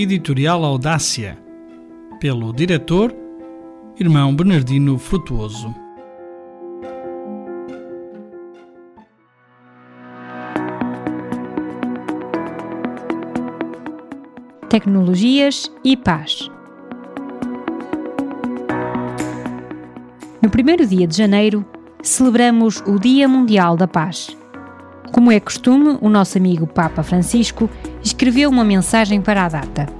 Editorial Audácia, pelo diretor Irmão Bernardino Frutuoso. Tecnologias e paz. No primeiro dia de janeiro, celebramos o Dia Mundial da Paz. Como é costume, o nosso amigo Papa Francisco escreveu uma mensagem para a data.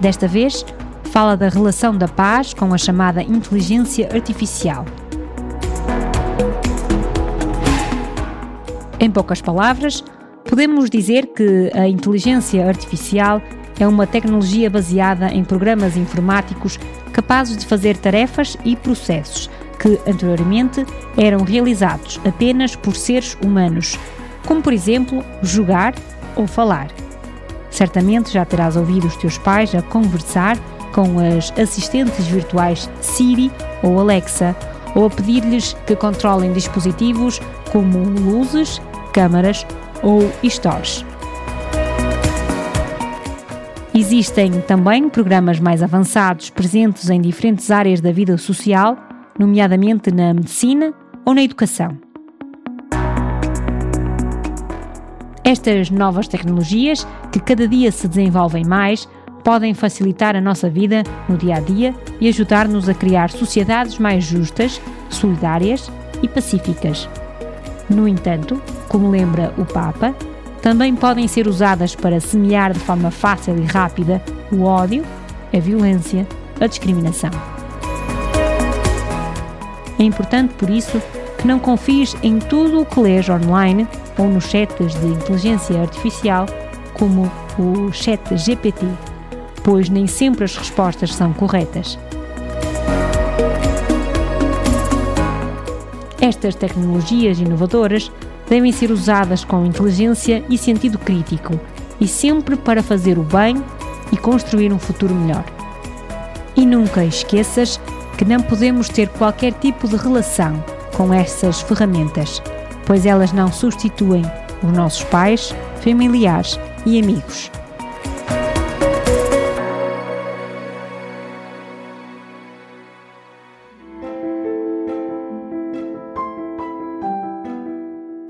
Desta vez, fala da relação da paz com a chamada inteligência artificial. Em poucas palavras, podemos dizer que a inteligência artificial é uma tecnologia baseada em programas informáticos capazes de fazer tarefas e processos que anteriormente eram realizados apenas por seres humanos, como por exemplo jogar ou falar. Certamente já terás ouvido os teus pais a conversar com as assistentes virtuais Siri ou Alexa, ou a pedir-lhes que controlem dispositivos como luzes, câmaras ou stores. Existem também programas mais avançados presentes em diferentes áreas da vida social nomeadamente na medicina ou na educação. Estas novas tecnologias, que cada dia se desenvolvem mais, podem facilitar a nossa vida no dia a dia e ajudar-nos a criar sociedades mais justas, solidárias e pacíficas. No entanto, como lembra o Papa, também podem ser usadas para semear de forma fácil e rápida o ódio, a violência, a discriminação. É importante, por isso, não confies em tudo o que lês online ou nos chats de inteligência artificial, como o chat GPT, pois nem sempre as respostas são corretas. Estas tecnologias inovadoras devem ser usadas com inteligência e sentido crítico e sempre para fazer o bem e construir um futuro melhor. E nunca esqueças que não podemos ter qualquer tipo de relação com essas ferramentas, pois elas não substituem os nossos pais, familiares e amigos.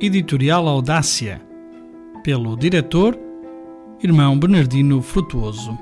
Editorial Audácia, pelo diretor Irmão Bernardino Frutuoso.